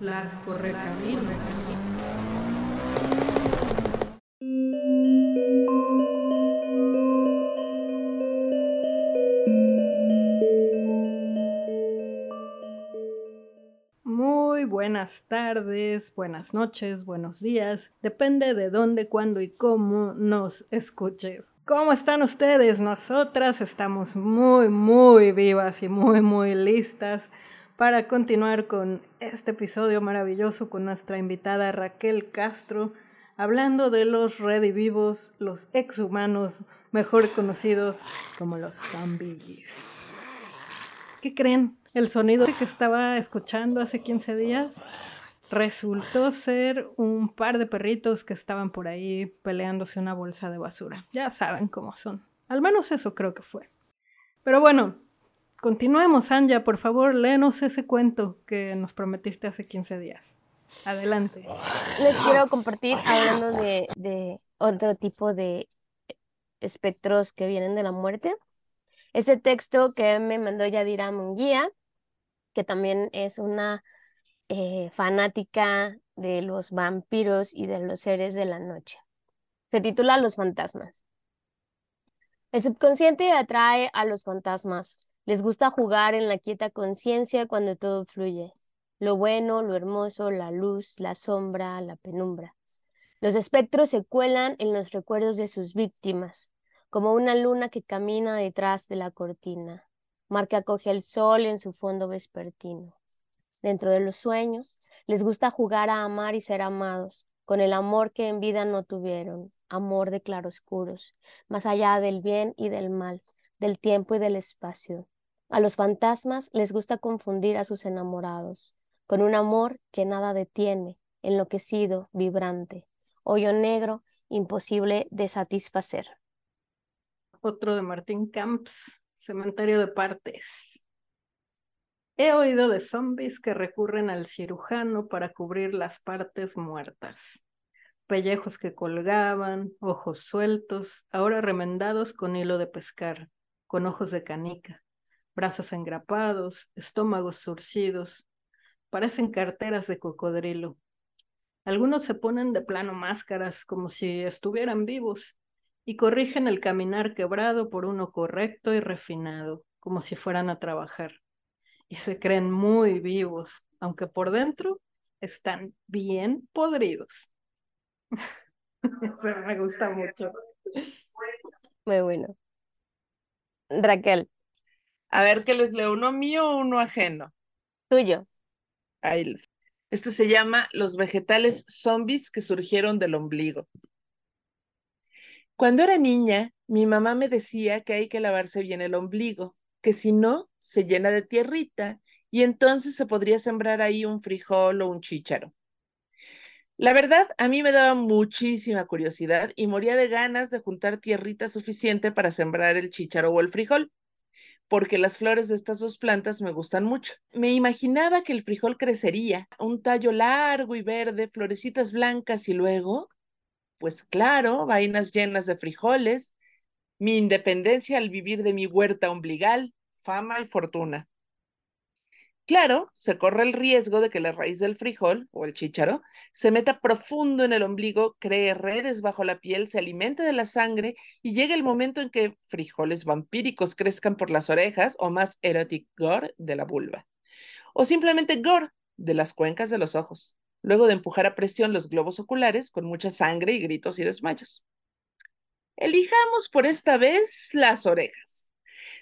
Las correcaminos. Muy buenas tardes, buenas noches, buenos días. Depende de dónde, cuándo y cómo nos escuches. ¿Cómo están ustedes? Nosotras estamos muy, muy vivas y muy, muy listas para continuar con este episodio maravilloso con nuestra invitada Raquel Castro, hablando de los redivivos, los exhumanos, mejor conocidos como los zombies. ¿Qué creen? El sonido que estaba escuchando hace 15 días resultó ser un par de perritos que estaban por ahí peleándose una bolsa de basura. Ya saben cómo son. Al menos eso creo que fue. Pero bueno, continuemos, Anja. Por favor, léenos ese cuento que nos prometiste hace 15 días. Adelante. Les quiero compartir hablando de, otro tipo de espectros que vienen de la muerte. Ese texto que me mandó Yadira Munguía que también es una eh, fanática de los vampiros y de los seres de la noche. Se titula Los fantasmas. El subconsciente atrae a los fantasmas. Les gusta jugar en la quieta conciencia cuando todo fluye. Lo bueno, lo hermoso, la luz, la sombra, la penumbra. Los espectros se cuelan en los recuerdos de sus víctimas, como una luna que camina detrás de la cortina. Marca acoge el sol en su fondo vespertino. Dentro de los sueños, les gusta jugar a amar y ser amados, con el amor que en vida no tuvieron, amor de claroscuros, más allá del bien y del mal, del tiempo y del espacio. A los fantasmas les gusta confundir a sus enamorados, con un amor que nada detiene, enloquecido, vibrante, hoyo negro, imposible de satisfacer. Otro de Martín Camps. Cementerio de partes. He oído de zombies que recurren al cirujano para cubrir las partes muertas. Pellejos que colgaban, ojos sueltos, ahora remendados con hilo de pescar, con ojos de canica, brazos engrapados, estómagos surcidos. Parecen carteras de cocodrilo. Algunos se ponen de plano máscaras como si estuvieran vivos y corrigen el caminar quebrado por uno correcto y refinado, como si fueran a trabajar. Y se creen muy vivos, aunque por dentro están bien podridos. Eso me gusta mucho. Muy bueno. Raquel. A ver, ¿qué les leo? ¿Uno mío o uno ajeno? Tuyo. Ahí les. Este se llama Los vegetales zombies que surgieron del ombligo. Cuando era niña, mi mamá me decía que hay que lavarse bien el ombligo, que si no, se llena de tierrita y entonces se podría sembrar ahí un frijol o un chícharo. La verdad, a mí me daba muchísima curiosidad y moría de ganas de juntar tierrita suficiente para sembrar el chícharo o el frijol, porque las flores de estas dos plantas me gustan mucho. Me imaginaba que el frijol crecería, un tallo largo y verde, florecitas blancas y luego pues claro, vainas llenas de frijoles, mi independencia al vivir de mi huerta ombligal, fama y fortuna. Claro, se corre el riesgo de que la raíz del frijol, o el chícharo, se meta profundo en el ombligo, cree redes bajo la piel, se alimente de la sangre y llegue el momento en que frijoles vampíricos crezcan por las orejas o más erotic gore de la vulva. O simplemente gore de las cuencas de los ojos luego de empujar a presión los globos oculares con mucha sangre y gritos y desmayos. Elijamos por esta vez las orejas.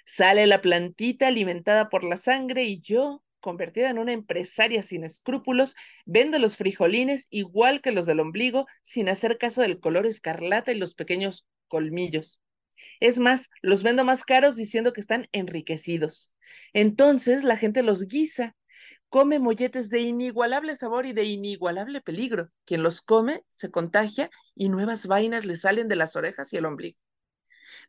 Sale la plantita alimentada por la sangre y yo, convertida en una empresaria sin escrúpulos, vendo los frijolines igual que los del ombligo, sin hacer caso del color escarlata y los pequeños colmillos. Es más, los vendo más caros diciendo que están enriquecidos. Entonces la gente los guisa come molletes de inigualable sabor y de inigualable peligro. Quien los come se contagia y nuevas vainas le salen de las orejas y el ombligo.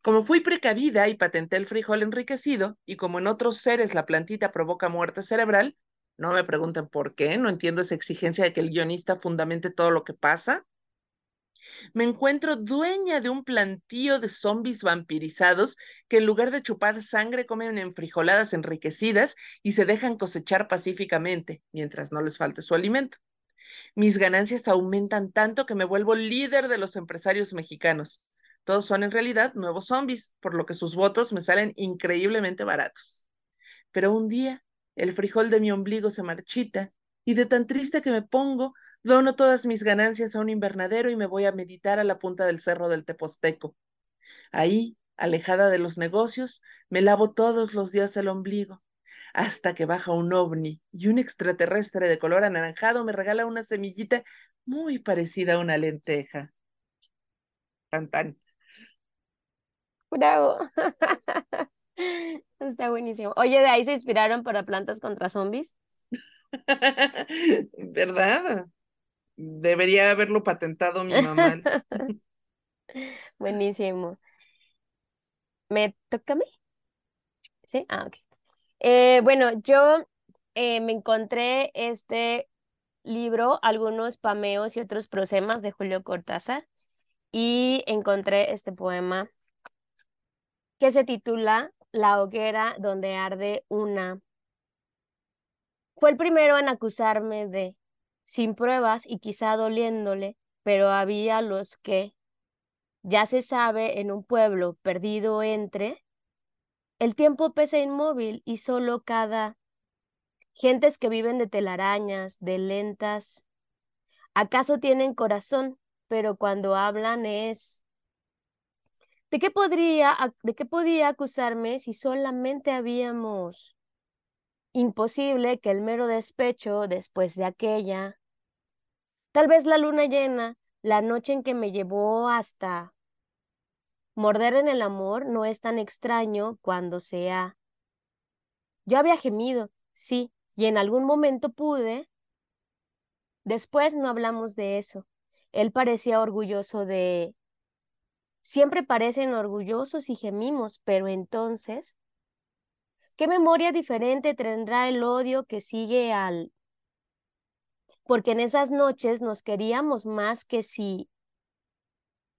Como fui precavida y patenté el frijol enriquecido, y como en otros seres la plantita provoca muerte cerebral, no me pregunten por qué, no entiendo esa exigencia de que el guionista fundamente todo lo que pasa. Me encuentro dueña de un plantío de zombies vampirizados que en lugar de chupar sangre comen enfrijoladas enriquecidas y se dejan cosechar pacíficamente, mientras no les falte su alimento. Mis ganancias aumentan tanto que me vuelvo líder de los empresarios mexicanos. Todos son en realidad nuevos zombies, por lo que sus votos me salen increíblemente baratos. Pero un día el frijol de mi ombligo se marchita y de tan triste que me pongo, dono todas mis ganancias a un invernadero y me voy a meditar a la punta del cerro del Teposteco. Ahí, alejada de los negocios, me lavo todos los días el ombligo, hasta que baja un ovni y un extraterrestre de color anaranjado me regala una semillita muy parecida a una lenteja. Tan tan. Bravo. Está buenísimo. Oye, ¿de ahí se inspiraron para plantas contra zombies? ¿Verdad? Debería haberlo patentado mi mamá. Buenísimo. ¿Me toca a mí? Sí, ah, ok. Eh, bueno, yo eh, me encontré este libro, algunos pameos y otros prosemas de Julio Cortázar, y encontré este poema que se titula La hoguera donde arde una. Fue el primero en acusarme de, sin pruebas y quizá doliéndole, pero había los que, ya se sabe, en un pueblo perdido entre, el tiempo pesa inmóvil y solo cada gentes que viven de telarañas, de lentas, acaso tienen corazón, pero cuando hablan es ¿De qué podría, de qué podía acusarme si solamente habíamos imposible que el mero despecho después de aquella, tal vez la luna llena, la noche en que me llevó hasta morder en el amor no es tan extraño cuando sea. Yo había gemido, sí, y en algún momento pude. Después no hablamos de eso. Él parecía orgulloso de siempre parecen orgullosos y gemimos, pero entonces, ¿qué memoria diferente tendrá el odio que sigue al... Porque en esas noches nos queríamos más que si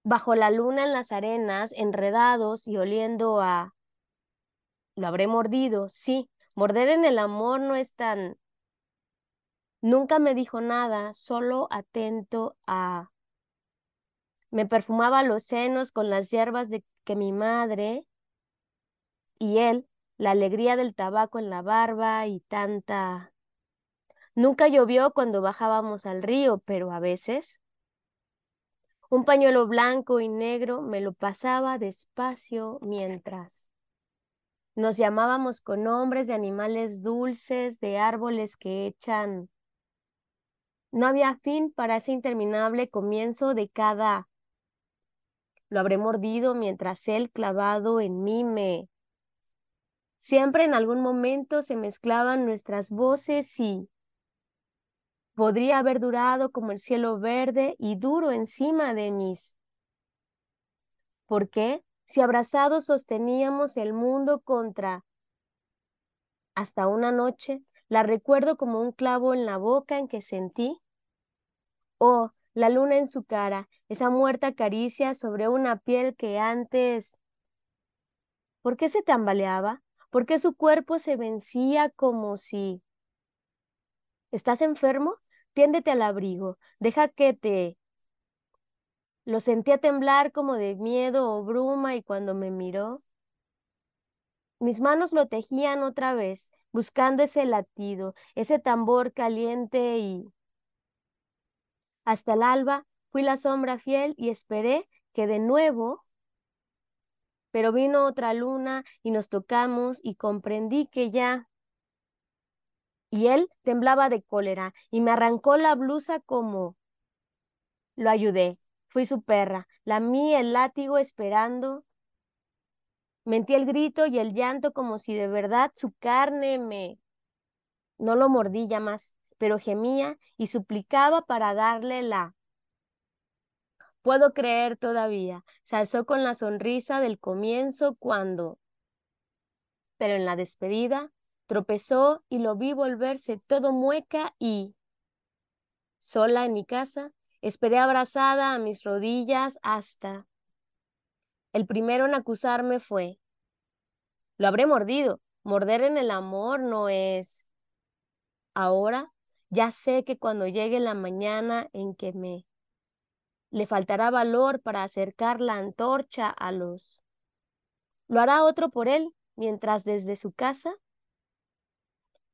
bajo la luna en las arenas, enredados y oliendo a... Lo habré mordido, sí, morder en el amor no es tan... Nunca me dijo nada, solo atento a me perfumaba los senos con las hierbas de que mi madre y él, la alegría del tabaco en la barba y tanta... Nunca llovió cuando bajábamos al río, pero a veces un pañuelo blanco y negro me lo pasaba despacio mientras nos llamábamos con nombres de animales dulces, de árboles que echan. No había fin para ese interminable comienzo de cada lo habré mordido mientras él clavado en mí me... Siempre en algún momento se mezclaban nuestras voces y podría haber durado como el cielo verde y duro encima de mis. ¿Por qué? Si abrazados sosteníamos el mundo contra... Hasta una noche la recuerdo como un clavo en la boca en que sentí. Oh, la luna en su cara, esa muerta caricia sobre una piel que antes... ¿Por qué se tambaleaba? ¿Por qué su cuerpo se vencía como si... ¿Estás enfermo? Tiéndete al abrigo, deja que te... Lo sentía temblar como de miedo o bruma y cuando me miró, mis manos lo tejían otra vez, buscando ese latido, ese tambor caliente y hasta el alba fui la sombra fiel y esperé que de nuevo, pero vino otra luna y nos tocamos y comprendí que ya... Y él temblaba de cólera y me arrancó la blusa como... Lo ayudé, fui su perra, la mí el látigo esperando. Mentí el grito y el llanto como si de verdad su carne me... No lo mordí ya más pero gemía y suplicaba para darle la... Puedo creer todavía, se alzó con la sonrisa del comienzo cuando... Pero en la despedida tropezó y lo vi volverse todo mueca y... Sola en mi casa, Esperé abrazada a mis rodillas hasta... El primero en acusarme fue, lo habré mordido. Morder en el amor no es... Ahora ya sé que cuando llegue la mañana en que me le faltará valor para acercar la antorcha a los... Lo hará otro por él, mientras desde su casa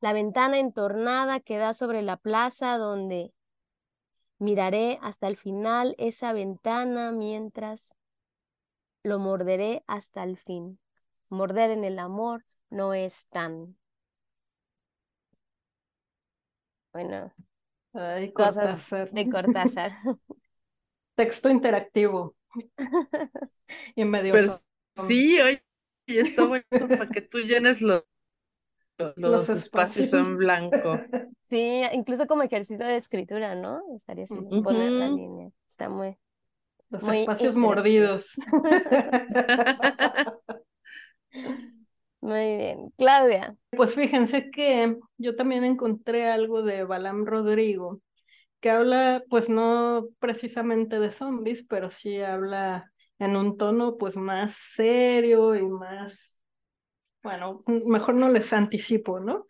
la ventana entornada que da sobre la plaza donde miraré hasta el final esa ventana mientras lo morderé hasta el fin. Morder en el amor no es tan... Bueno, Ay, cosas Cortázar. de Cortázar. Texto interactivo. y medio. Pero som- sí, oye, está bueno eso para que tú llenes los, los, Los espacios espacios. en blanco. Sí, incluso como ejercicio de escritura, ¿no? Estaría así, poner la línea. Está muy... Los Muy espacios mordidos. Muy bien. Claudia. Pues fíjense que yo también encontré algo de Balam Rodrigo, que habla, pues no precisamente de zombies, pero sí habla en un tono pues más serio y más, bueno, mejor no les anticipo, ¿no?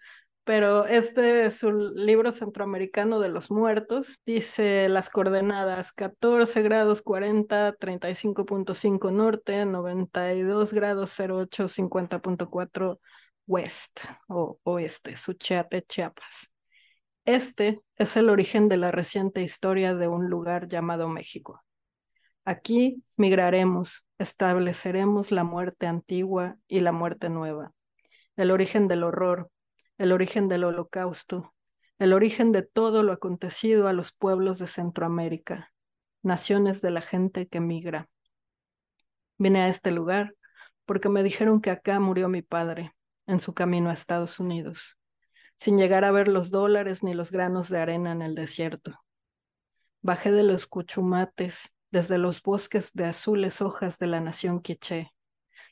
Pero este es su libro centroamericano de los muertos. Dice las coordenadas 14 grados 40, 35.5 norte, 92 grados 08, 50.4 west o oeste, Suchiate, Chiapas. Este es el origen de la reciente historia de un lugar llamado México. Aquí migraremos, estableceremos la muerte antigua y la muerte nueva, el origen del horror, el origen del holocausto, el origen de todo lo acontecido a los pueblos de Centroamérica, naciones de la gente que migra. Vine a este lugar porque me dijeron que acá murió mi padre, en su camino a Estados Unidos, sin llegar a ver los dólares ni los granos de arena en el desierto. Bajé de los cuchumates, desde los bosques de azules hojas de la nación quiché,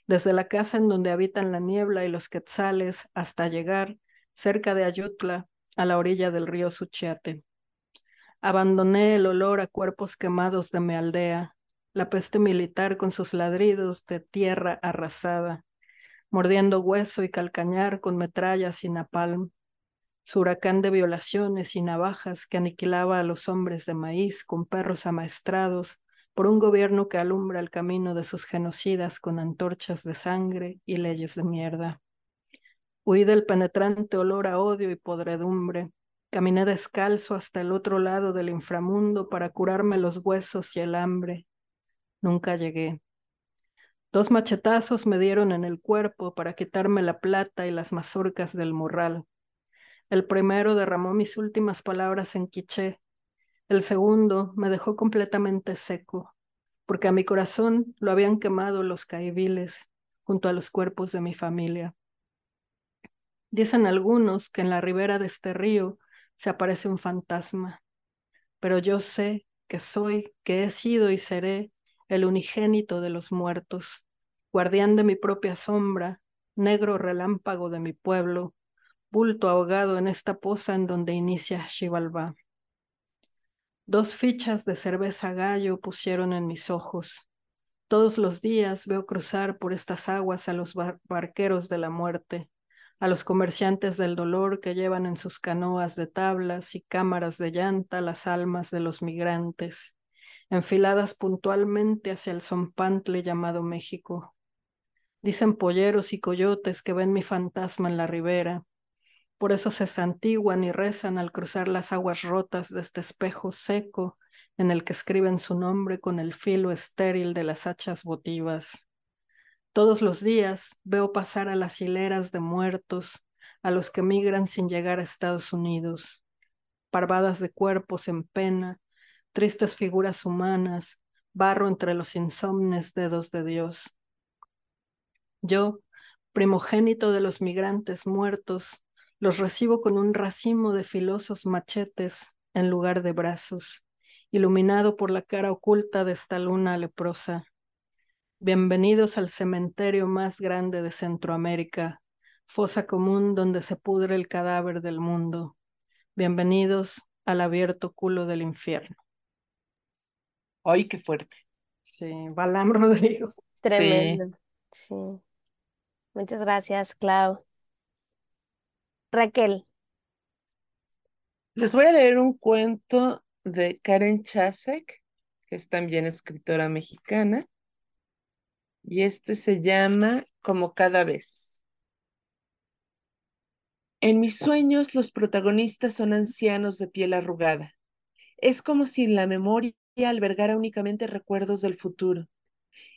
desde la casa en donde habitan la niebla y los quetzales, hasta llegar, cerca de Ayutla, a la orilla del río Suchiate. Abandoné el olor a cuerpos quemados de mi aldea, la peste militar con sus ladridos de tierra arrasada, mordiendo hueso y calcañar con metrallas y napalm, su huracán de violaciones y navajas que aniquilaba a los hombres de maíz con perros amaestrados por un gobierno que alumbra el camino de sus genocidas con antorchas de sangre y leyes de mierda. Huí del penetrante olor a odio y podredumbre. Caminé descalzo hasta el otro lado del inframundo para curarme los huesos y el hambre. Nunca llegué. Dos machetazos me dieron en el cuerpo para quitarme la plata y las mazorcas del morral. El primero derramó mis últimas palabras en quiché. El segundo me dejó completamente seco, porque a mi corazón lo habían quemado los caibiles junto a los cuerpos de mi familia. Dicen algunos que en la ribera de este río se aparece un fantasma, pero yo sé que soy, que he sido y seré el unigénito de los muertos, guardián de mi propia sombra, negro relámpago de mi pueblo, bulto ahogado en esta poza en donde inicia Xibalbá. Dos fichas de cerveza gallo pusieron en mis ojos. Todos los días veo cruzar por estas aguas a los bar barqueros de la muerte, a los comerciantes del dolor que llevan en sus canoas de tablas y cámaras de llanta las almas de los migrantes, enfiladas puntualmente hacia el zompantle llamado México. Dicen polleros y coyotes que ven mi fantasma en la ribera, por eso se santiguan y rezan al cruzar las aguas rotas de este espejo seco en el que escriben su nombre con el filo estéril de las hachas votivas. Todos los días veo pasar a las hileras de muertos, a los que migran sin llegar a Estados Unidos, parvadas de cuerpos en pena, tristes figuras humanas, barro entre los insomnes dedos de Dios. Yo, primogénito de los migrantes muertos, los recibo con un racimo de filosos machetes en lugar de brazos, iluminado por la cara oculta de esta luna leprosa. Bienvenidos al cementerio más grande de Centroamérica, fosa común donde se pudre el cadáver del mundo. Bienvenidos al abierto culo del infierno. Ay, qué fuerte. Sí, Balam Rodrigo. Tremendo. Sí. Muchas gracias, Clau. Raquel. Les voy a leer un cuento de Karen Chasek, que es también escritora mexicana. Y este se llama Como cada vez. En mis sueños los protagonistas son ancianos de piel arrugada. Es como si la memoria albergara únicamente recuerdos del futuro.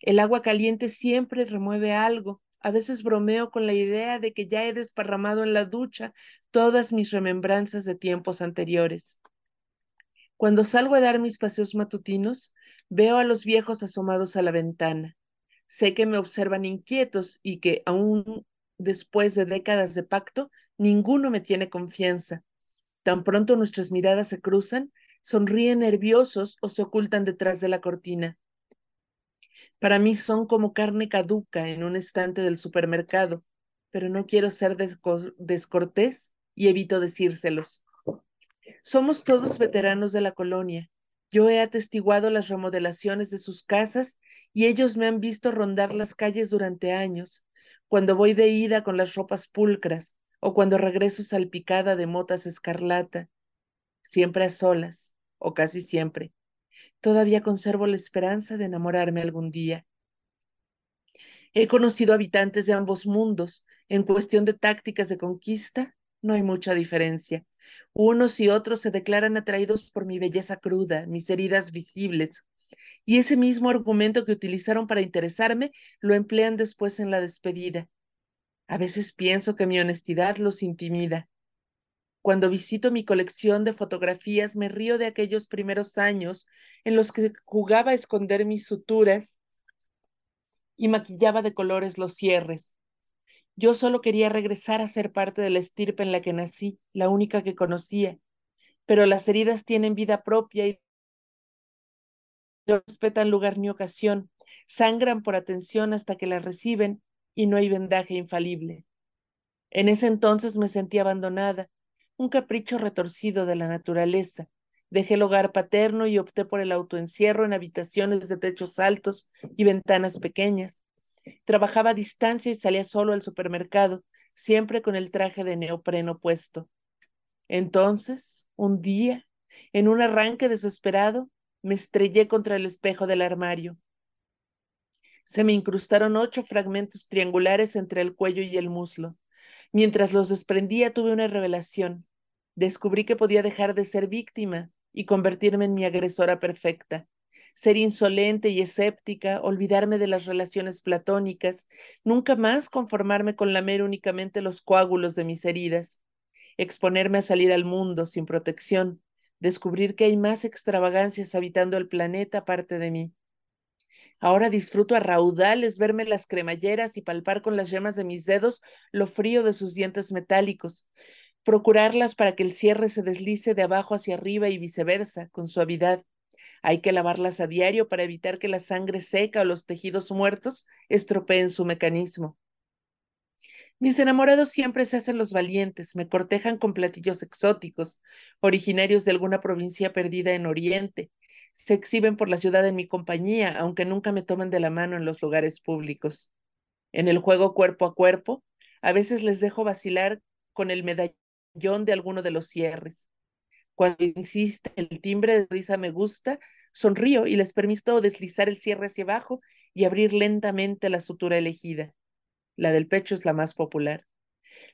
El agua caliente siempre remueve algo. A veces bromeo con la idea de que ya he desparramado en la ducha todas mis remembranzas de tiempos anteriores. Cuando salgo a dar mis paseos matutinos, veo a los viejos asomados a la ventana. Sé que me observan inquietos y que, aún después de décadas de pacto, ninguno me tiene confianza. Tan pronto nuestras miradas se cruzan, sonríen nerviosos o se ocultan detrás de la cortina. Para mí son como carne caduca en un estante del supermercado, pero no quiero ser descortés y evito decírselos. Somos todos veteranos de la colonia. Yo he atestiguado las remodelaciones de sus casas y ellos me han visto rondar las calles durante años, cuando voy de ida con las ropas pulcras o cuando regreso salpicada de motas escarlata, siempre a solas, o casi siempre. Todavía conservo la esperanza de enamorarme algún día. He conocido habitantes de ambos mundos. En cuestión de tácticas de conquista, no hay mucha diferencia. Unos y otros se declaran atraídos por mi belleza cruda, mis heridas visibles. Y ese mismo argumento que utilizaron para interesarme lo emplean después en la despedida. A veces pienso que mi honestidad los intimida. Cuando visito mi colección de fotografías me río de aquellos primeros años en los que jugaba a esconder mis suturas y maquillaba de colores los cierres. Yo solo quería regresar a ser parte de la estirpe en la que nací, la única que conocía. Pero las heridas tienen vida propia y no respetan lugar ni ocasión, sangran por atención hasta que la reciben y no hay vendaje infalible. En ese entonces me sentí abandonada, un capricho retorcido de la naturaleza. Dejé el hogar paterno y opté por el autoencierro en habitaciones de techos altos y ventanas pequeñas. Trabajaba a distancia y salía solo al supermercado, siempre con el traje de neopreno puesto. Entonces, un día, en un arranque desesperado, me estrellé contra el espejo del armario. Se me incrustaron ocho fragmentos triangulares entre el cuello y el muslo. Mientras los desprendía tuve una revelación. Descubrí que podía dejar de ser víctima y convertirme en mi agresora perfecta. Ser insolente y escéptica, olvidarme de las relaciones platónicas, nunca más conformarme con lamer únicamente los coágulos de mis heridas, exponerme a salir al mundo sin protección, descubrir que hay más extravagancias habitando el planeta aparte de mí. Ahora disfruto a raudales verme las cremalleras y palpar con las yemas de mis dedos lo frío de sus dientes metálicos, procurarlas para que el cierre se deslice de abajo hacia arriba y viceversa, con suavidad. Hay que lavarlas a diario para evitar que la sangre seca o los tejidos muertos estropeen su mecanismo. Mis enamorados siempre se hacen los valientes, me cortejan con platillos exóticos, originarios de alguna provincia perdida en Oriente, se exhiben por la ciudad en mi compañía, aunque nunca me toman de la mano en los lugares públicos. En el juego cuerpo a cuerpo, a veces les dejo vacilar con el medallón de alguno de los cierres. Cuando insiste el timbre de risa me gusta, sonrío y les permito deslizar el cierre hacia abajo y abrir lentamente la sutura elegida. La del pecho es la más popular.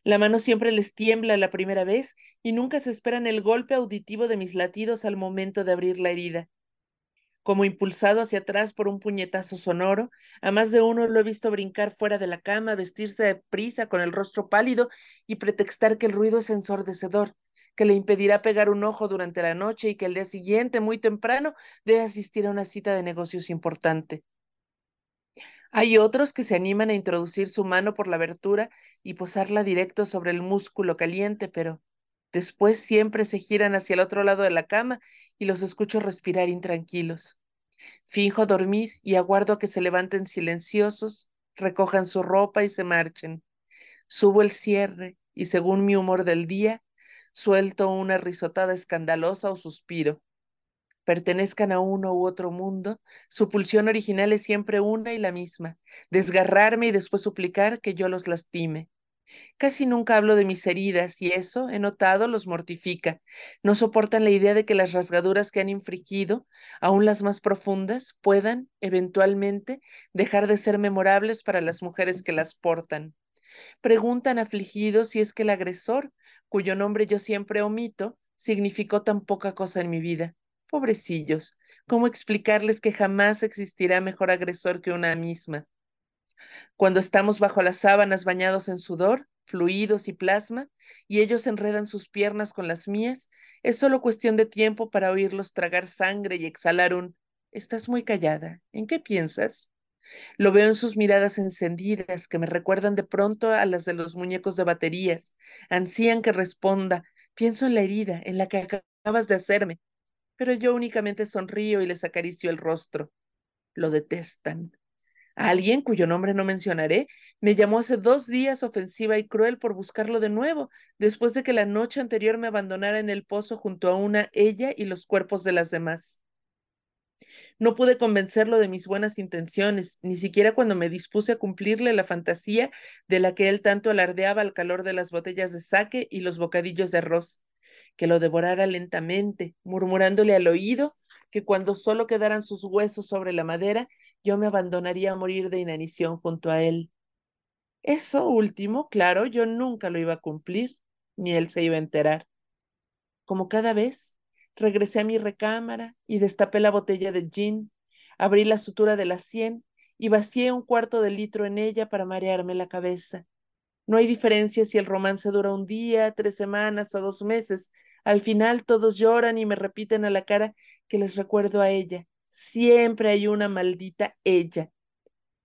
La mano siempre les tiembla la primera vez y nunca se esperan el golpe auditivo de mis latidos al momento de abrir la herida como impulsado hacia atrás por un puñetazo sonoro. A más de uno lo he visto brincar fuera de la cama, vestirse de prisa con el rostro pálido y pretextar que el ruido es ensordecedor, que le impedirá pegar un ojo durante la noche y que el día siguiente, muy temprano, debe asistir a una cita de negocios importante. Hay otros que se animan a introducir su mano por la abertura y posarla directo sobre el músculo caliente, pero Después siempre se giran hacia el otro lado de la cama y los escucho respirar intranquilos. Finjo dormir y aguardo a que se levanten silenciosos, recojan su ropa y se marchen. Subo el cierre y según mi humor del día, suelto una risotada escandalosa o suspiro. pertenezcan a uno u otro mundo, su pulsión original es siempre una y la misma, desgarrarme y después suplicar que yo los lastime. Casi nunca hablo de mis heridas y eso, he notado, los mortifica. No soportan la idea de que las rasgaduras que han infligido, aun las más profundas, puedan, eventualmente, dejar de ser memorables para las mujeres que las portan. Preguntan afligidos si es que el agresor, cuyo nombre yo siempre omito, significó tan poca cosa en mi vida. Pobrecillos, ¿cómo explicarles que jamás existirá mejor agresor que una misma? Cuando estamos bajo las sábanas bañados en sudor, fluidos y plasma, y ellos enredan sus piernas con las mías, es solo cuestión de tiempo para oírlos tragar sangre y exhalar un Estás muy callada. ¿En qué piensas? Lo veo en sus miradas encendidas que me recuerdan de pronto a las de los muñecos de baterías. Ansían que responda. Pienso en la herida, en la que acabas de hacerme pero yo únicamente sonrío y les acaricio el rostro. Lo detestan. Alguien, cuyo nombre no mencionaré, me llamó hace dos días ofensiva y cruel por buscarlo de nuevo, después de que la noche anterior me abandonara en el pozo junto a una ella y los cuerpos de las demás. No pude convencerlo de mis buenas intenciones, ni siquiera cuando me dispuse a cumplirle la fantasía de la que él tanto alardeaba al calor de las botellas de saque y los bocadillos de arroz que lo devorara lentamente, murmurándole al oído que cuando solo quedaran sus huesos sobre la madera, yo me abandonaría a morir de inanición junto a él. Eso último, claro, yo nunca lo iba a cumplir, ni él se iba a enterar. Como cada vez, regresé a mi recámara y destapé la botella de gin, abrí la sutura de la sien y vacié un cuarto de litro en ella para marearme la cabeza. No hay diferencia si el romance dura un día, tres semanas o dos meses. Al final todos lloran y me repiten a la cara que les recuerdo a ella. Siempre hay una maldita ella.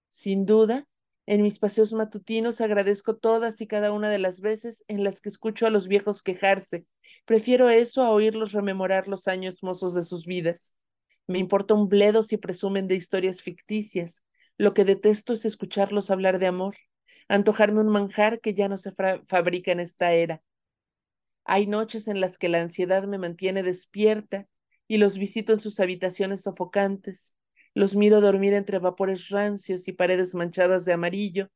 Sin duda, en mis paseos matutinos agradezco todas y cada una de las veces en las que escucho a los viejos quejarse. Prefiero eso a oírlos rememorar los años mozos de sus vidas. Me importa un bledo si presumen de historias ficticias. Lo que detesto es escucharlos hablar de amor antojarme un manjar que ya no se fabrica en esta era. Hay noches en las que la ansiedad me mantiene despierta y los visito en sus habitaciones sofocantes. Los miro dormir entre vapores rancios y paredes manchadas de amarillo.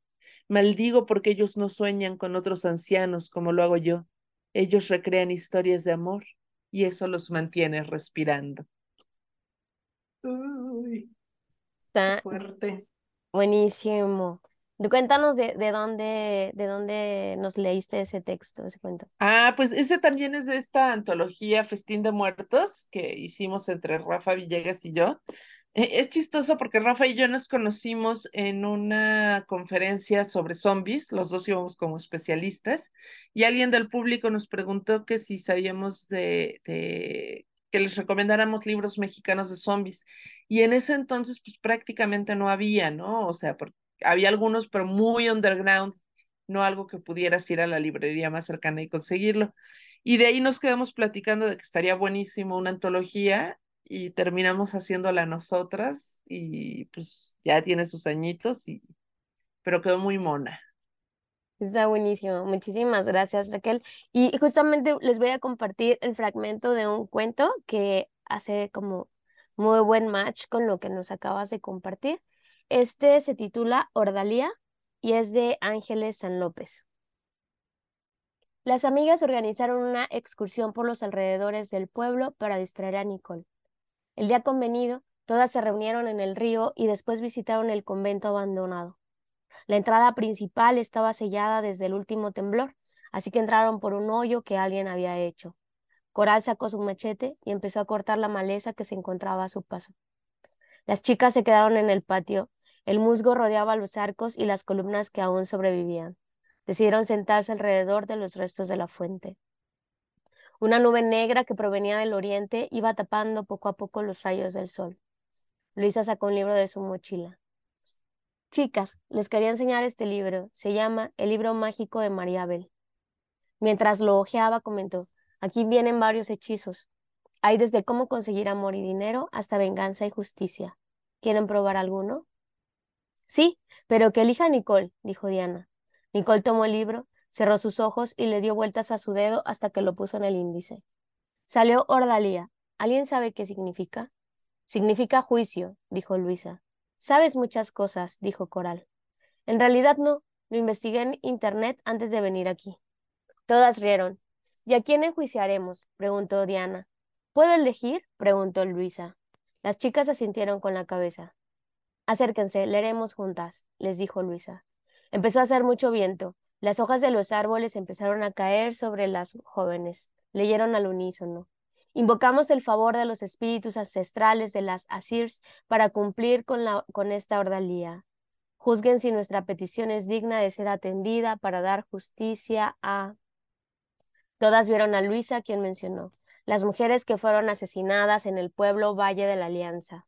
Maldigo porque ellos no sueñan con otros ancianos como lo hago yo. Ellos recrean historias de amor y eso los mantiene respirando. Uy, Está fuerte. buenísimo. Cuéntanos de, de dónde, de dónde nos leíste ese texto, ese cuento. Ah, pues ese también es de esta antología Festín de Muertos que hicimos entre Rafa Villegas y yo. E, es chistoso porque Rafa y yo nos conocimos en una conferencia sobre zombies, los dos íbamos como especialistas, y alguien del público nos preguntó que si sabíamos de, de que les recomendáramos libros mexicanos de zombies. Y en ese entonces, pues prácticamente no había, ¿no? O sea, porque había algunos, pero muy underground, no algo que pudieras ir a la librería más cercana y conseguirlo. Y de ahí nos quedamos platicando de que estaría buenísimo una antología y terminamos haciéndola nosotras y pues ya tiene sus añitos, y, pero quedó muy mona. Está buenísimo. Muchísimas gracias, Raquel. Y justamente les voy a compartir el fragmento de un cuento que hace como muy buen match con lo que nos acabas de compartir. Este se titula Ordalía y es de Ángeles San López. Las amigas organizaron una excursión por los alrededores del pueblo para distraer a Nicole. El día convenido, todas se reunieron en el río y después visitaron el convento abandonado. La entrada principal estaba sellada desde el último temblor, así que entraron por un hoyo que alguien había hecho. Coral sacó su machete y empezó a cortar la maleza que se encontraba a su paso. Las chicas se quedaron en el patio el musgo rodeaba los arcos y las columnas que aún sobrevivían. Decidieron sentarse alrededor de los restos de la fuente. Una nube negra que provenía del oriente iba tapando poco a poco los rayos del sol. Luisa sacó un libro de su mochila. Chicas, les quería enseñar este libro. Se llama El libro mágico de Mariabel. Mientras lo hojeaba, comentó, aquí vienen varios hechizos. Hay desde cómo conseguir amor y dinero hasta venganza y justicia. ¿Quieren probar alguno? Sí, pero que elija Nicole, dijo Diana. Nicole tomó el libro, cerró sus ojos y le dio vueltas a su dedo hasta que lo puso en el índice. Salió Ordalía, ¿Alguien sabe qué significa? Significa juicio, dijo Luisa. Sabes muchas cosas, dijo Coral. En realidad no, lo investigué en internet antes de venir aquí. Todas rieron. ¿Y a quién enjuiciaremos? preguntó Diana. ¿Puedo elegir? preguntó Luisa. Las chicas asintieron con la cabeza. Acérquense, leeremos juntas, les dijo Luisa. Empezó a hacer mucho viento. Las hojas de los árboles empezaron a caer sobre las jóvenes. Leyeron al unísono. Invocamos el favor de los espíritus ancestrales de las Asirs para cumplir con, la, con esta ordalía. Juzguen si nuestra petición es digna de ser atendida para dar justicia a... Todas vieron a Luisa, quien mencionó, las mujeres que fueron asesinadas en el pueblo Valle de la Alianza.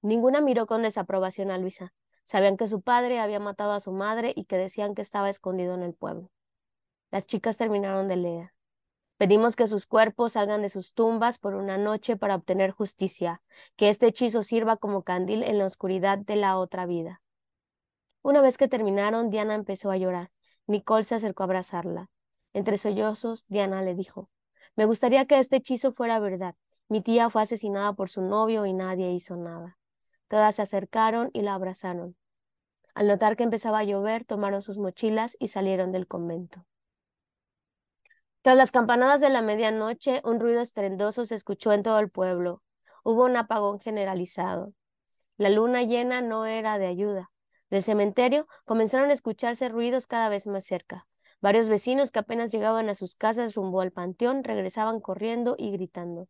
Ninguna miró con desaprobación a Luisa. Sabían que su padre había matado a su madre y que decían que estaba escondido en el pueblo. Las chicas terminaron de leer. Pedimos que sus cuerpos salgan de sus tumbas por una noche para obtener justicia, que este hechizo sirva como candil en la oscuridad de la otra vida. Una vez que terminaron, Diana empezó a llorar. Nicole se acercó a abrazarla. Entre sollozos, Diana le dijo, Me gustaría que este hechizo fuera verdad. Mi tía fue asesinada por su novio y nadie hizo nada. Todas se acercaron y la abrazaron. Al notar que empezaba a llover, tomaron sus mochilas y salieron del convento. Tras las campanadas de la medianoche, un ruido estrendoso se escuchó en todo el pueblo. Hubo un apagón generalizado. La luna llena no era de ayuda. Del cementerio comenzaron a escucharse ruidos cada vez más cerca. Varios vecinos que apenas llegaban a sus casas rumbo al panteón regresaban corriendo y gritando.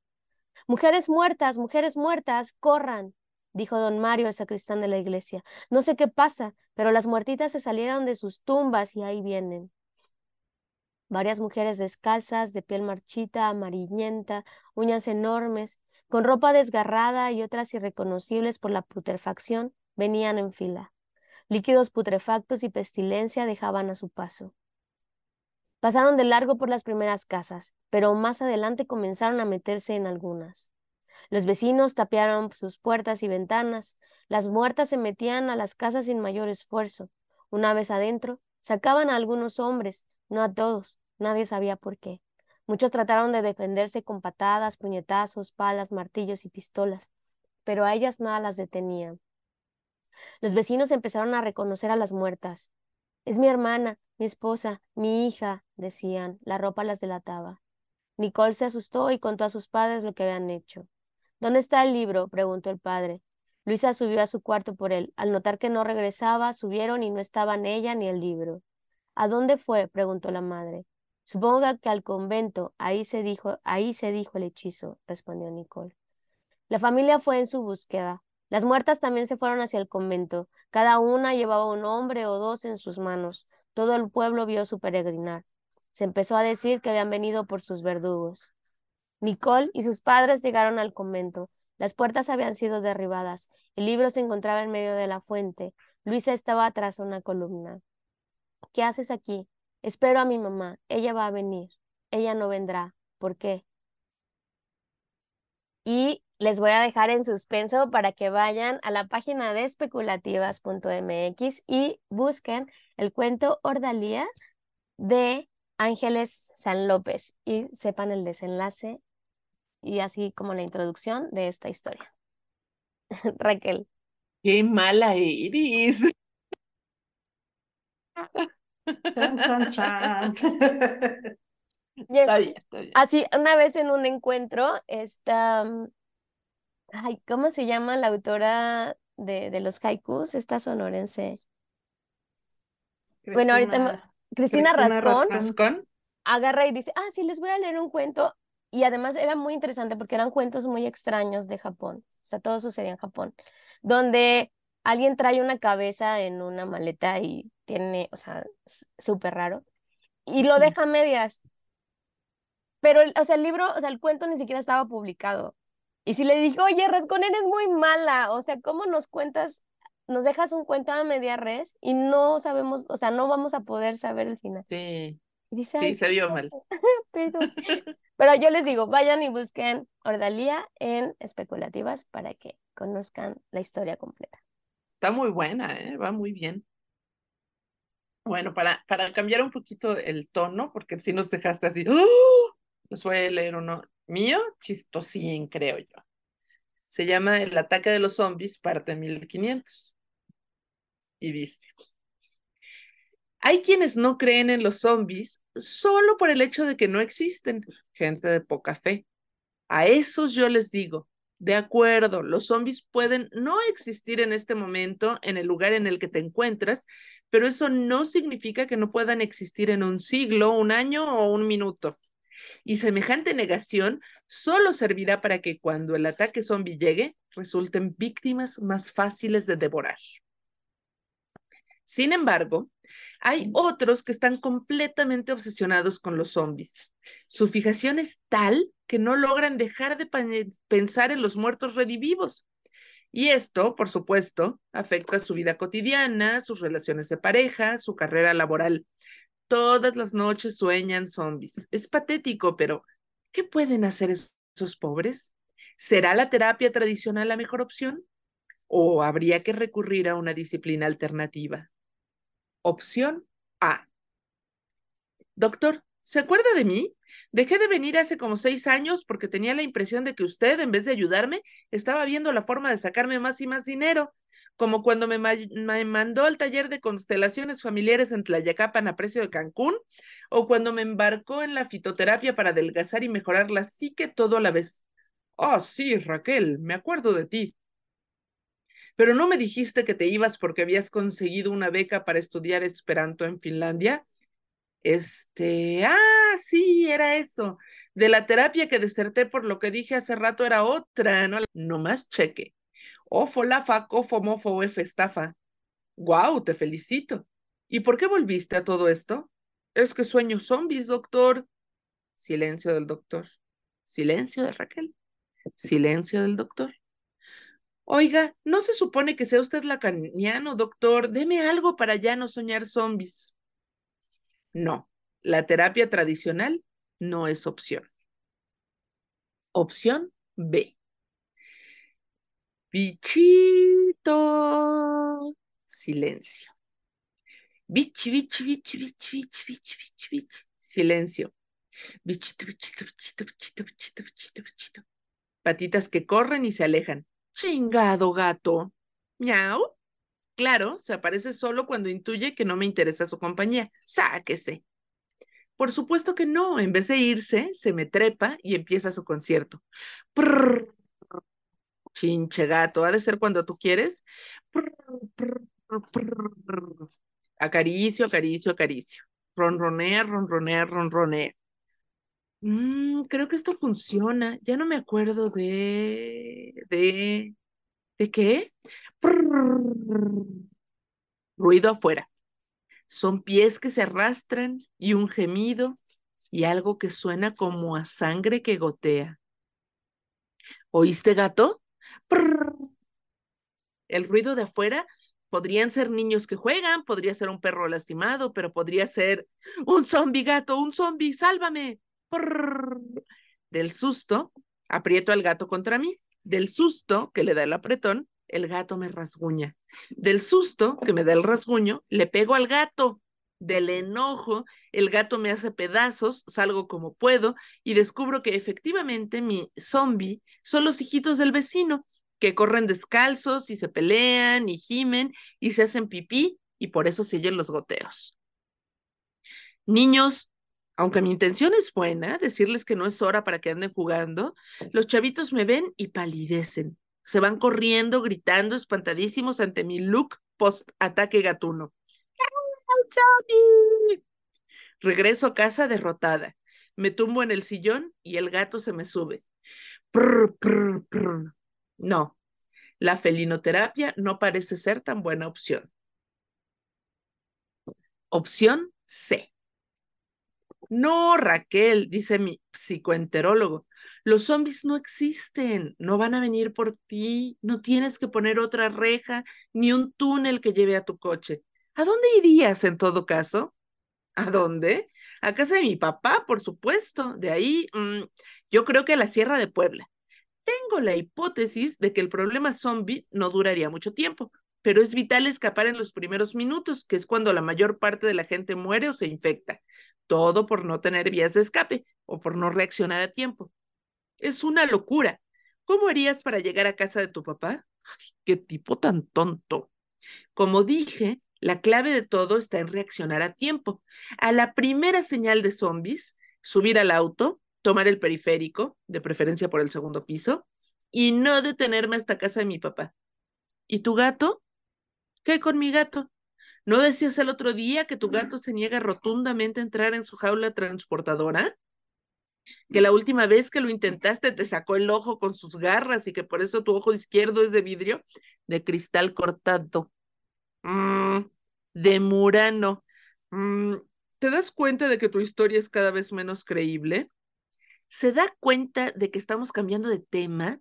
Mujeres muertas, mujeres muertas, corran, dijo don Mario, el sacristán de la iglesia. No sé qué pasa, pero las muertitas se salieron de sus tumbas y ahí vienen. Varias mujeres descalzas, de piel marchita, amarillenta, uñas enormes, con ropa desgarrada y otras irreconocibles por la putrefacción, venían en fila. Líquidos putrefactos y pestilencia dejaban a su paso. Pasaron de largo por las primeras casas, pero más adelante comenzaron a meterse en algunas. Los vecinos tapiaron sus puertas y ventanas. Las muertas se metían a las casas sin mayor esfuerzo. Una vez adentro, sacaban a algunos hombres, no a todos. Nadie sabía por qué. Muchos trataron de defenderse con patadas, puñetazos, palas, martillos y pistolas, pero a ellas nada las detenía. Los vecinos empezaron a reconocer a las muertas. Es mi hermana, mi esposa, mi hija, decían. La ropa las delataba. Nicole se asustó y contó a sus padres lo que habían hecho. ¿Dónde está el libro? preguntó el padre. Luisa subió a su cuarto por él. Al notar que no regresaba, subieron y no estaban ella ni el libro. ¿A dónde fue? preguntó la madre. Supongo que al convento. Ahí se dijo, ahí se dijo el hechizo, respondió Nicole. La familia fue en su búsqueda. Las muertas también se fueron hacia el convento. Cada una llevaba un hombre o dos en sus manos. Todo el pueblo vio su peregrinar. Se empezó a decir que habían venido por sus verdugos. Nicole y sus padres llegaron al convento. Las puertas habían sido derribadas. El libro se encontraba en medio de la fuente. Luisa estaba tras una columna. ¿Qué haces aquí? Espero a mi mamá. Ella va a venir. Ella no vendrá. ¿Por qué? Y les voy a dejar en suspenso para que vayan a la página de especulativas.mx y busquen el cuento Ordalía de Ángeles San López y sepan el desenlace y así como la introducción de esta historia. Raquel. Qué mala eres. Chan, chan, chan. Está bien, está bien. Así, una vez en un encuentro, esta Ay, ¿cómo se llama la autora de, de los haikus? Esta sonorense. Bueno, ahorita Cristina, Rascón. ¿Rascón? agarra y dice, ah, sí, les voy a leer un cuento. Y además era muy interesante porque eran cuentos muy extraños de Japón. O sea, todo sucedía en Japón. Donde alguien trae una cabeza en una maleta y tiene, o sea, súper raro. Y lo deja a medias. Pero, el- o sea, el libro, o sea, el cuento ni siquiera estaba publicado. Y si le dije, oye, Rascón, eres muy mala, o sea, ¿cómo nos cuentas, nos dejas un cuento a media res y no sabemos, o sea, no vamos a poder saber el final? Sí, dice, sí, "Ay, se vio mal. perdón". Pero yo les digo, vayan y busquen Ordalía en especulativas para que conozcan la historia completa. Está muy buena, ¿eh? Va muy bien. Bueno, para, para cambiar un poquito el tono, porque si nos dejaste así, ¡oh! les voy a leer uno Mío, chistosín, creo yo. Se llama El ataque de los zombies, parte 1500. Y dice, hay quienes no creen en los zombies solo por el hecho de que no existen, gente de poca fe. A esos yo les digo, de acuerdo, los zombies pueden no existir en este momento en el lugar en el que te encuentras, pero eso no significa que no puedan existir en un siglo, un año o un minuto. Y semejante negación solo servirá para que cuando el ataque zombie llegue, resulten víctimas más fáciles de devorar. Sin embargo, hay otros que están completamente obsesionados con los zombies. Su fijación es tal que no logran dejar de pensar en los muertos redivivos. Y esto, por supuesto, afecta su vida cotidiana, sus relaciones de pareja, su carrera laboral. Todas las noches sueñan zombies. Es patético, pero ¿qué pueden hacer esos pobres? ¿Será la terapia tradicional la mejor opción? ¿O habría que recurrir a una disciplina alternativa? Opción A. Doctor, ¿se acuerda de mí? Dejé de venir hace como seis años porque tenía la impresión de que usted, en vez de ayudarme, estaba viendo la forma de sacarme más y más dinero, como cuando me, mandó al taller de constelaciones familiares en Tlayacapan a precio de Cancún, o cuando me embarcó en la fitoterapia para adelgazar y mejorar la psique todo a la vez. Oh, sí, Raquel, me acuerdo de ti. Pero no me dijiste que te ibas porque habías conseguido una beca para estudiar Esperanto en Finlandia. Este, ah, sí, era eso. De la terapia que deserté por lo que dije hace rato era otra, ¿no? No más cheque. Ofo, lafa, cofo, mofo, f, estafa. Guau, te felicito. ¿Y por qué volviste a todo esto? Es que sueño zombies, doctor. Silencio del doctor. Silencio de Raquel. Silencio del doctor. Oiga, ¿no se supone que sea usted lacaniano, doctor? Deme algo para ya no soñar zombies. No, la terapia tradicional no es opción. Opción B. Bichito. Silencio. Bichi, bichi, bichi, bichi, bichi, bichi, bichi, bichi. Silencio. Bichito, bichito, bichito, bichito, bichito, bichito, bichito. Patitas que corren y se alejan. Chingado gato. Miau. Claro, se aparece solo cuando intuye que no me interesa su compañía. Sáquese. Por supuesto que no. En vez de irse, se me trepa y empieza su concierto. Prrr, chinche gato. Ha de ser cuando tú quieres. acaricio, acaricio, acaricio. Ronronea, ronronea, ronronea. Mm, creo que esto funciona. Ya no me acuerdo de... ¿De, ¿de qué? Ruido afuera. Son pies que se arrastran y un gemido y algo que suena como a sangre que gotea. ¿Oíste, gato? El ruido de afuera podrían ser niños que juegan, podría ser un perro lastimado, pero podría ser un zombi gato, un zombi, sálvame. Del susto, aprieto al gato contra mí. Del susto que le da el apretón, el gato me rasguña. Del susto que me da el rasguño, le pego al gato. Del enojo, el gato me hace pedazos, salgo como puedo y descubro que efectivamente mi zombie son los hijitos del vecino, que corren descalzos y se pelean y gimen y se hacen pipí y por eso se oyen los goteos. Niños, aunque mi intención es buena, decirles que no es hora para que anden jugando, los chavitos me ven y palidecen. Se van corriendo, gritando, espantadísimos ante mi look post-ataque gatuno. Regreso a casa derrotada. Me tumbo en el sillón y el gato se me sube. No, la felinoterapia no parece ser tan buena opción. Opción C. No, Raquel, dice mi psicoenterólogo, los zombies no existen, no van a venir por ti, no tienes que poner otra reja ni un túnel que lleve a tu coche. ¿A dónde irías en todo caso? ¿A dónde? A casa de mi papá, por supuesto. De ahí, mm, yo creo que a la Sierra de Puebla. Tengo la hipótesis de que el problema zombie no duraría mucho tiempo, pero es vital escapar en los primeros minutos, que es cuando la mayor parte de la gente muere o se infecta. Todo por no tener vías de escape o por no reaccionar a tiempo. Es una locura. ¿Cómo harías para llegar a casa de tu papá? qué tipo tan tonto. Como dije, la clave de todo está en reaccionar a tiempo. A la primera señal de zombies, subir al auto, tomar el periférico, de preferencia por el segundo piso, y no detenerme hasta casa de mi papá. ¿Y tu gato? ¿Qué con mi gato? ¿No decías el otro día que tu gato se niega rotundamente a entrar en su jaula transportadora? que la última vez que lo intentaste te sacó el ojo con sus garras y que por eso tu ojo izquierdo es de vidrio, de cristal cortado. Mm, de Murano. Mm, ¿Te das cuenta de que tu historia es cada vez menos creíble? ¿Se da cuenta de que estamos cambiando de tema?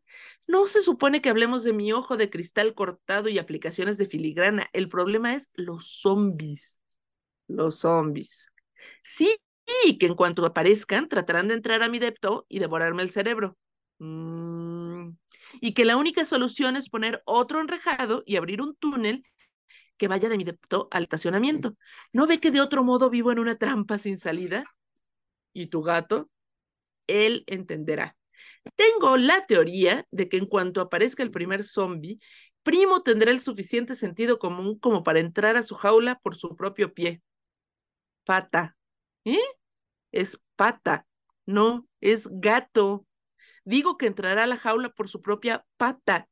No se supone que hablemos de mi ojo de cristal cortado y aplicaciones de filigrana. El problema es los zombies. Los zombies. Sí, que en cuanto aparezcan tratarán de entrar a mi depto y devorarme el cerebro. Mm, y que la única solución es poner otro enrejado y abrir un túnel que vaya de mi depto al estacionamiento. ¿No ve que de otro modo vivo en una trampa sin salida? ¿Y tu gato? Él entenderá. Tengo la teoría de que en cuanto aparezca el primer zombie, Primo tendrá el suficiente sentido común como para entrar a su jaula por su propio pie. Pata. ¿Eh? es pata, no, es gato. Digo que entrará a la jaula por su propia pata.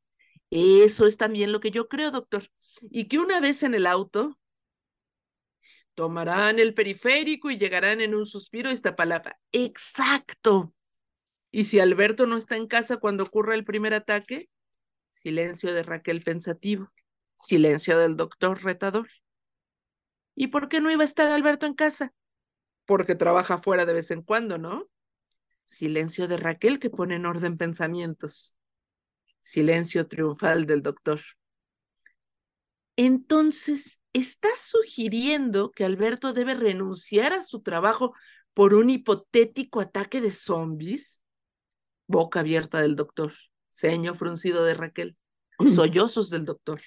Eso es también lo que yo creo, doctor. Y que una vez en el auto, tomarán el periférico y llegarán en un suspiro a esta palabra. Exacto. Y si Alberto no está en casa cuando ocurra el primer ataque, silencio de Raquel pensativo, silencio del doctor retador. ¿Y por qué no iba a estar Alberto en casa? porque trabaja fuera de vez en cuando, ¿no? Silencio de Raquel que pone en orden pensamientos. Silencio triunfal del doctor. Entonces, ¿estás sugiriendo que Alberto debe renunciar a su trabajo por un hipotético ataque de zombies? Boca abierta del doctor, ceño fruncido de Raquel, sollozos del doctor.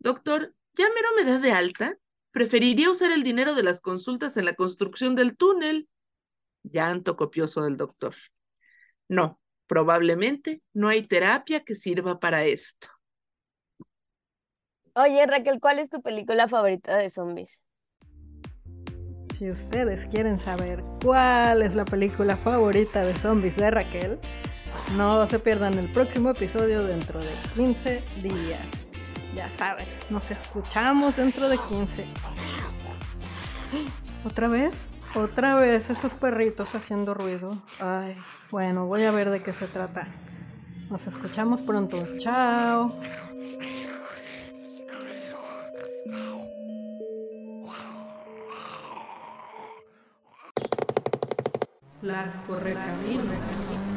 Doctor, ¿ya mero me da de alta? Preferiría usar el dinero de las consultas en la construcción del túnel. Llanto copioso del doctor. No, probablemente no hay terapia que sirva para esto. Oye, Raquel, ¿cuál es tu película favorita de zombies? Si ustedes quieren saber cuál es la película favorita de zombies de Raquel, no se pierdan el próximo episodio dentro de 15 días. Ya saben, nos escuchamos dentro de 15. ¿Otra vez? Otra vez esos perritos haciendo ruido. Ay, bueno, voy a ver de qué se trata. Nos escuchamos pronto. Chao. Las correcaminos.